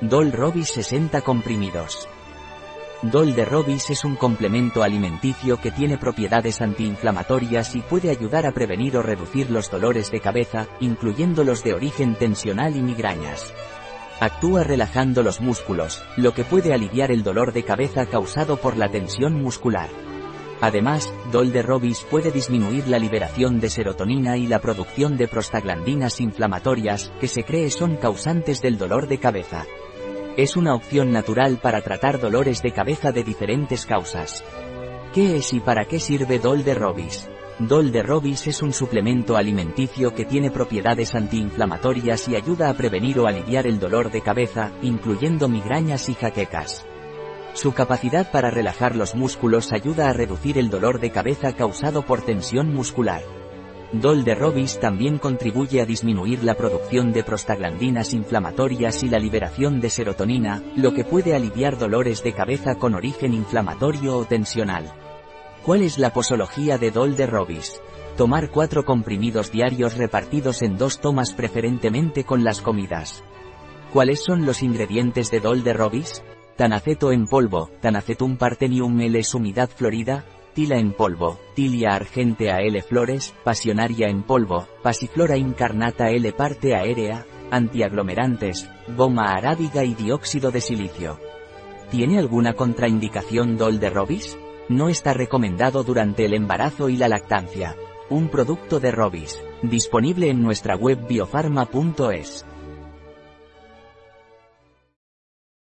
Dol Robis 60 comprimidos. Dol de Robis es un complemento alimenticio que tiene propiedades antiinflamatorias y puede ayudar a prevenir o reducir los dolores de cabeza, incluyendo los de origen tensional y migrañas. Actúa relajando los músculos, lo que puede aliviar el dolor de cabeza causado por la tensión muscular. Además, Dol de Robis puede disminuir la liberación de serotonina y la producción de prostaglandinas inflamatorias, que se cree son causantes del dolor de cabeza. Es una opción natural para tratar dolores de cabeza de diferentes causas. ¿Qué es y para qué sirve Dol de Robis? Dol de Robis es un suplemento alimenticio que tiene propiedades antiinflamatorias y ayuda a prevenir o aliviar el dolor de cabeza, incluyendo migrañas y jaquecas. Su capacidad para relajar los músculos ayuda a reducir el dolor de cabeza causado por tensión muscular. Dol de Robis también contribuye a disminuir la producción de prostaglandinas inflamatorias y la liberación de serotonina, lo que puede aliviar dolores de cabeza con origen inflamatorio o tensional. ¿Cuál es la posología de Dol de Robis? Tomar cuatro comprimidos diarios repartidos en dos tomas preferentemente con las comidas. ¿Cuáles son los ingredientes de Dol de Robis? Tanaceto en polvo, Tanacetum partenium L sumidad florida, Tila en polvo, Tilia argentea L flores, Pasionaria en polvo, Pasiflora incarnata L parte aérea, antiaglomerantes, goma arábiga y dióxido de silicio. ¿Tiene alguna contraindicación Dol de Robis? No está recomendado durante el embarazo y la lactancia. Un producto de Robis, disponible en nuestra web biofarma.es.